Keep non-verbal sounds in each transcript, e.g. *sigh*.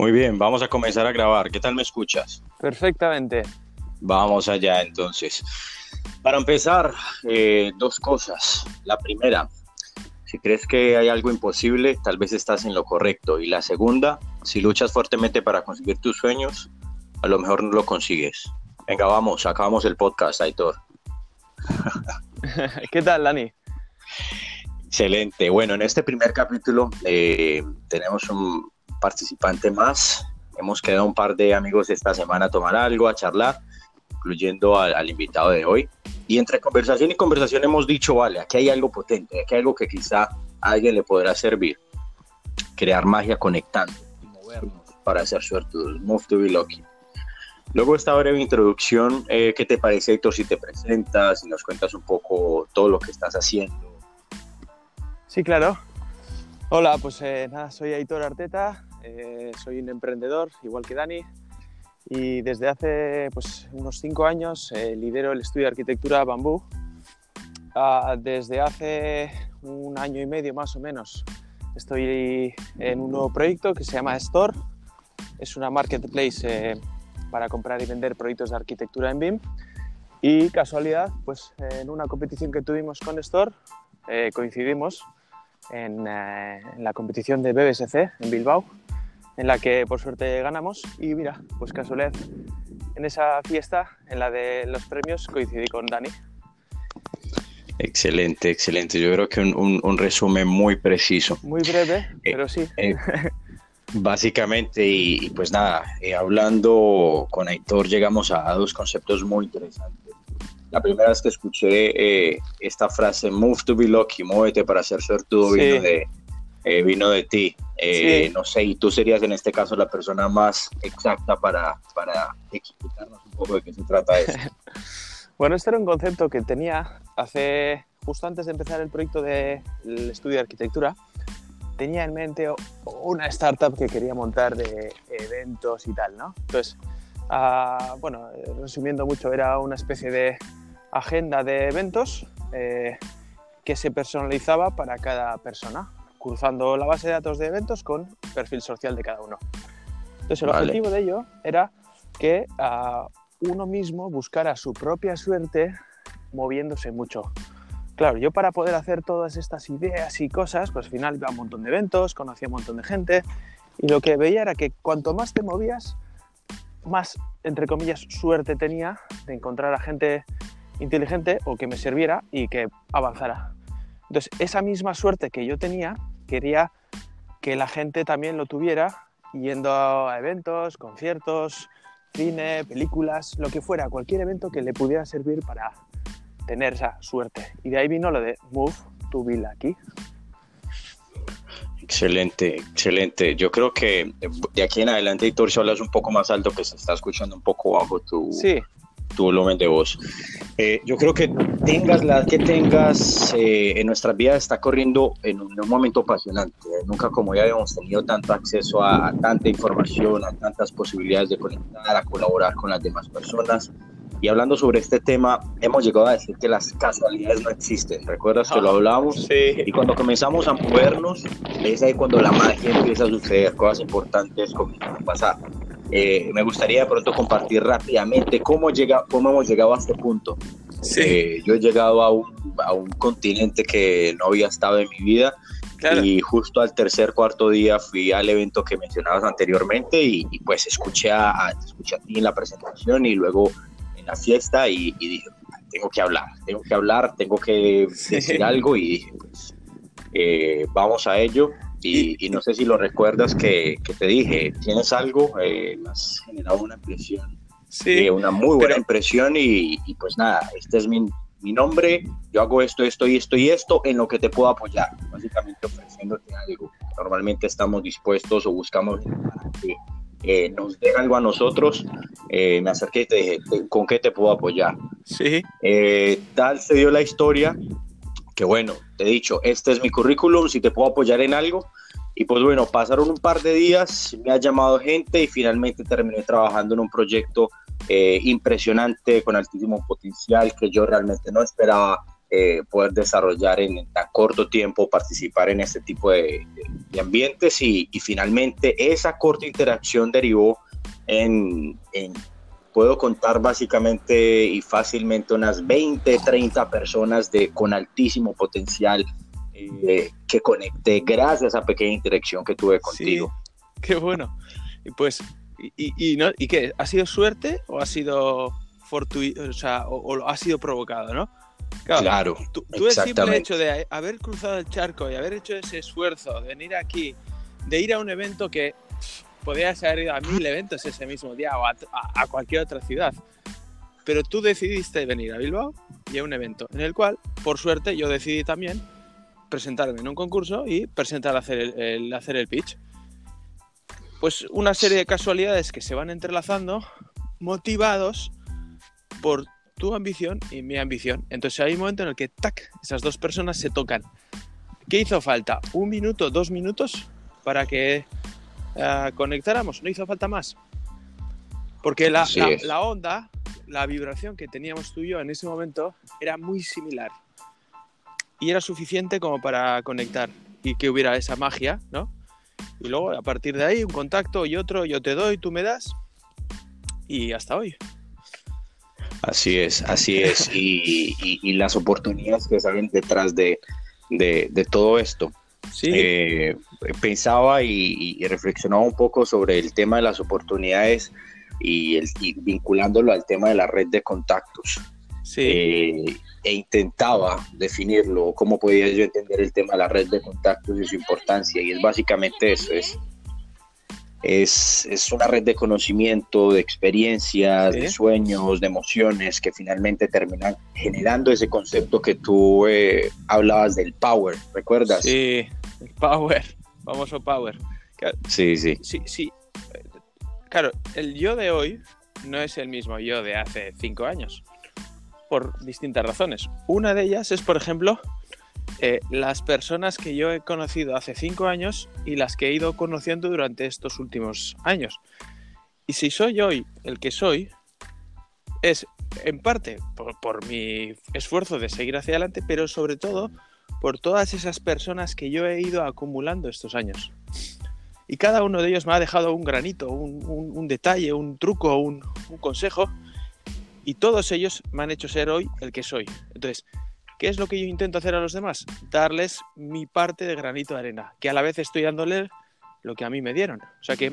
Muy bien, vamos a comenzar a grabar. ¿Qué tal me escuchas? Perfectamente. Vamos allá entonces. Para empezar, eh, dos cosas. La primera, si crees que hay algo imposible, tal vez estás en lo correcto. Y la segunda, si luchas fuertemente para conseguir tus sueños, a lo mejor no lo consigues. Venga, vamos, acabamos el podcast, Aitor. *laughs* ¿Qué tal, Dani? Excelente. Bueno, en este primer capítulo eh, tenemos un participante más. Hemos quedado un par de amigos esta semana a tomar algo, a charlar, incluyendo al, invitado de hoy. Y entre conversación y conversación hemos dicho, vale, aquí hay algo potente, aquí hay algo que quizá a alguien le podrá servir. Crear magia conectando y movernos para hacer suerte. Move to be lucky. Luego esta breve introducción, eh, ¿qué te parece, Héctor, si te presentas y nos cuentas un poco todo lo que estás haciendo? Sí, claro. Hola, pues eh, nada, soy Aitor Arteta, eh, soy un emprendedor, igual que Dani, y desde hace pues, unos cinco años eh, lidero el estudio de arquitectura Bambú. Ah, desde hace un año y medio más o menos estoy en un nuevo proyecto que se llama Store. Es una marketplace para comprar y vender proyectos de arquitectura en BIM. Y casualidad, pues en una competición que tuvimos con Store coincidimos en, eh, en, la competición de BBSC en Bilbao, en la que por suerte ganamos. Y mira, pues casualidad, en esa fiesta, en la de los premios, coincidí con Dani. Excelente, excelente. Yo creo que un, un, resumen muy preciso. Muy breve, eh, pero sí. Eh, básicamente, y, pues nada, hablando con Aitor llegamos a, a dos conceptos muy interesantes la primera vez que escuché eh, esta frase, move to be lucky, muévete para ser suertudo, vino, de, eh, vino de ti. Eh, no sé, y tú serías en este caso la persona más exacta para, para explicarnos un poco de qué se trata esto. *laughs* bueno, este era un concepto que tenía hace, justo antes de empezar el proyecto del estudio de arquitectura, tenía en mente una startup que quería montar de eventos y tal, ¿no? Entonces, ah, bueno, resumiendo mucho, era una especie de agenda de eventos eh, que se personalizaba para cada persona, cruzando la base de datos de eventos con perfil social de cada uno. Entonces, el objetivo de ello era que uh, uno mismo buscara su propia suerte moviéndose mucho. Claro, yo para poder hacer todas estas ideas y cosas, pues al final iba a un montón de eventos, conocía un montón de gente y lo que veía era que cuanto más te movías, más, entre comillas, suerte tenía de encontrar a gente inteligente o que me sirviera y que avanzara. Entonces, esa misma suerte que yo tenía, quería que la gente también lo tuviera yendo a eventos, conciertos, cine, películas, lo que fuera, cualquier evento que le pudiera servir para tener esa suerte. Y de ahí vino lo de Move to Be Lucky. Excelente, excelente. Yo creo que de aquí en adelante, Héctor, si hablas un poco más alto, que se está escuchando un poco bajo tu, sí tu volumen de voz. Eh, yo creo que tengas la que tengas eh, en nuestras vidas está corriendo en un, momento apasionante. Nunca como ya habíamos tenido tanto acceso a, tanta información, a tantas posibilidades de conectar, a colaborar con las demás personas. Y hablando sobre este tema, hemos llegado a decir que las casualidades no existen. ¿Recuerdas que lo hablábamos? Sí. Y cuando comenzamos a movernos, es ahí cuando la magia empieza a suceder, cosas importantes comienzan a pasar. Eh, me gustaría de pronto compartir rápidamente cómo, llega, cómo hemos llegado a este punto. Sí. Eh, yo he llegado a un, a un, continente que no había estado en mi vida claro. y justo al tercer, cuarto día fui al evento que mencionabas anteriormente y, y pues escuché a, a, escuché a ti en la presentación y luego en la fiesta y, y, dije, tengo que hablar, tengo que hablar, tengo que Sí. decir algo y dije, pues, eh, vamos a ello. Y, y, no sé si lo recuerdas que, que te dije, tienes algo, eh, me has generado una impresión, Sí, eh, una muy buena pero- impresión y, y pues nada, este es mi, mi nombre, yo hago esto, esto y esto y esto en lo que te puedo apoyar, básicamente ofreciéndote algo. Normalmente estamos dispuestos o buscamos para que eh, nos den algo a nosotros, eh, me acerqué y te dije, ¿con qué te puedo apoyar? sí, Eh, tal se dio la historia que bueno, te he dicho, este es mi currículum, si te puedo apoyar en algo. Y pues bueno, pasaron un par de días, me ha llamado gente y finalmente terminé trabajando en un proyecto eh, impresionante con altísimo potencial que yo realmente no esperaba eh, poder desarrollar en tan corto tiempo, participar en este tipo de, ambientes y, finalmente esa corta interacción derivó en, puedo contar básicamente y fácilmente unas 20, 30 personas de, con altísimo potencial eh, que conecté gracias a pequeña interacción que tuve contigo. qué bueno. Y pues, y, no, ¿y qué? ¿Ha sido suerte o ha sido fortuito, o sea, o ha sido provocado, no? Claro. tú, el simple hecho de haber cruzado el charco y haber hecho ese esfuerzo de venir aquí, de ir a un evento que podías haber ido a mil eventos ese mismo día o a, cualquier otra ciudad, pero tú decidiste venir a Bilbao y a un evento en el cual, por suerte, yo decidí también presentarme en un concurso y presentar hacer el, hacer el pitch. Pues una serie de casualidades que se van entrelazando, motivados por tu ambición y mi ambición. Entonces hay un momento en el que, tac, esas dos personas se tocan. ¿Qué hizo falta? ¿Un minuto, dos minutos para que eh, conectáramos? ¿No hizo falta más? Porque la, la, onda, la vibración que teníamos tú y yo en ese momento era muy similar. Y era suficiente como para conectar y que hubiera esa magia, ¿no? Y luego a partir de ahí un contacto y otro, yo te doy, tú me das. Y hasta hoy. Así es, así es. Y, las oportunidades que salen detrás de, todo esto. Sí. Eh, pensaba y, reflexionaba un poco sobre el tema de las oportunidades y, el, vinculándolo al tema de la red de contactos. Sí. Eh, e intentaba definirlo, cómo podía yo entender el tema de la red de contactos y su importancia. Y es básicamente eso, es es, una red de conocimiento, de experiencias, de sueños, de emociones que finalmente terminan generando ese concepto que tú eh, hablabas del power, ¿recuerdas? Sí, el power, famoso power. Sí, sí. Sí, sí. Claro, el yo de hoy no es el mismo yo de hace cinco años, por distintas razones. Una de ellas es, por ejemplo, eh, las personas que yo he conocido hace cinco años y las que he ido conociendo durante estos últimos años. Y si soy hoy el que soy, es en parte por, mi esfuerzo de seguir hacia adelante, pero sobre todo por todas esas personas que yo he ido acumulando estos años. Y cada uno de ellos me ha dejado un granito, un, detalle, un truco, un, un consejo. Y todos ellos me han hecho ser hoy el que soy. Entonces, ¿Qué es lo que yo intento hacer a los demás? Darles mi parte de granito de arena, que a la vez estoy dándole lo que a mí me dieron. O sea que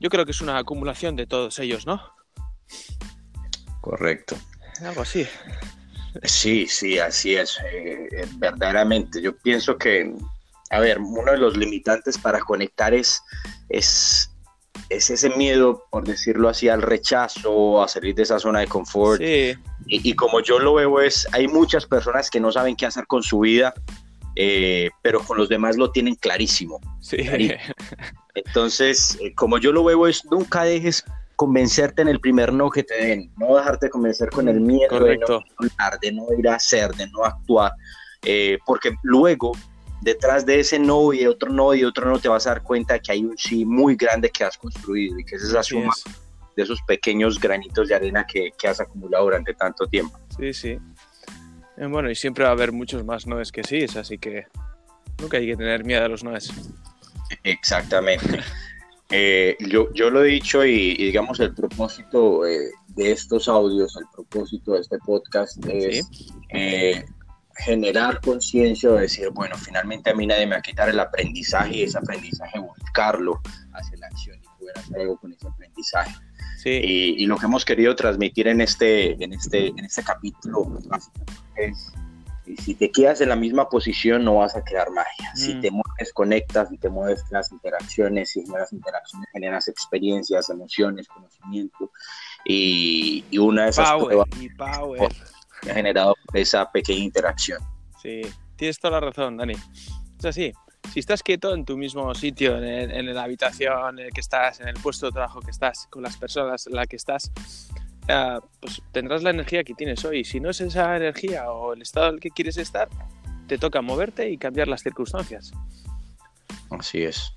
yo creo que es una acumulación de todos ellos, ¿no? Correcto. Algo así. Sí, sí, así es. Eh, verdaderamente, yo pienso que, a ver, uno de los limitantes para conectar es, es es ese miedo, por decirlo así, al rechazo, a salir de esa zona de confort. Y, como yo lo veo es, hay muchas personas que no saben qué hacer con su vida, eh, pero con los demás lo tienen clarísimo. Sí. Entonces, eh, como yo lo veo es, nunca dejes convencerte en el primer no que te den, no dejarte convencer con el miedo de no hablar, de no ir a hacer, de no actuar, eh, porque luego detrás de ese no y otro no y otro no te vas a dar cuenta que hay un sí muy grande que has construido y que es esa suma de esos pequeños granitos de arena que, que, has acumulado durante tanto tiempo. Sí, sí. Eh, bueno, y siempre va a haber muchos más noes que sí, así que nunca hay que tener miedo a los noes. *laughs* Exactamente. Eh, yo, yo lo he dicho y, digamos el propósito eh, de estos audios, el propósito de este podcast es generar conciencia de decir, bueno, finalmente a mí nadie me va a quitar el aprendizaje y ese aprendizaje buscarlo hacia la acción y poder hacer algo con ese aprendizaje. Sí. Y, lo que hemos querido transmitir en este, en este, en este capítulo es, si te quedas en la misma posición no vas a crear magia. Si mm. te mueves, conectas, si te mueves, las interacciones, si generas interacciones, generas experiencias, emociones, conocimiento. Y, y una de esas power, y power ha generado esa pequeña interacción. Sí, tienes toda la razón, Dani. Es así. Si estás quieto en tu mismo sitio, en, la habitación en el que estás, en el puesto de trabajo que estás, con las personas en las que estás, pues tendrás la energía que tienes hoy. Si no es esa energía o el estado en el que quieres estar, te toca moverte y cambiar las circunstancias. Así es.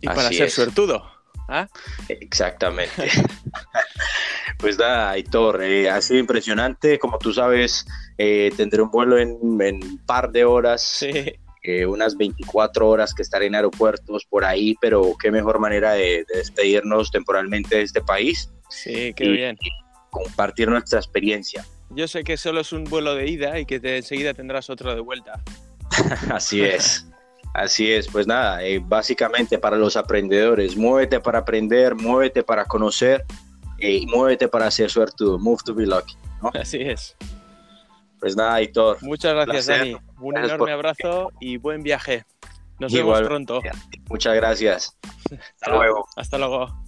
Y para ser suertudo, ¿Ah? Exactamente. *laughs* pues nada, Aitor, eh, ha sido impresionante. Como tú sabes, eh, tendré un vuelo en un par de horas. Sí. Eh, unas 24 horas que estaré en aeropuertos por ahí, pero qué mejor manera de, de despedirnos temporalmente de este país. Sí, qué y- bien. y compartir nuestra experiencia. Yo sé que solo es un vuelo de ida y que te- enseguida tendrás otro de vuelta. *laughs* Así es. Así es, pues nada, eh, básicamente para los aprendedores, muévete para aprender, muévete para conocer eh, y muévete para ser suertudo, move to be lucky. Así es. Pues nada, Aitor, Muchas gracias. Dani. Un Gracias enorme abrazo y buen viaje. Nos Igual. vemos pronto. muchas gracias. *laughs* Hasta luego. Hasta luego.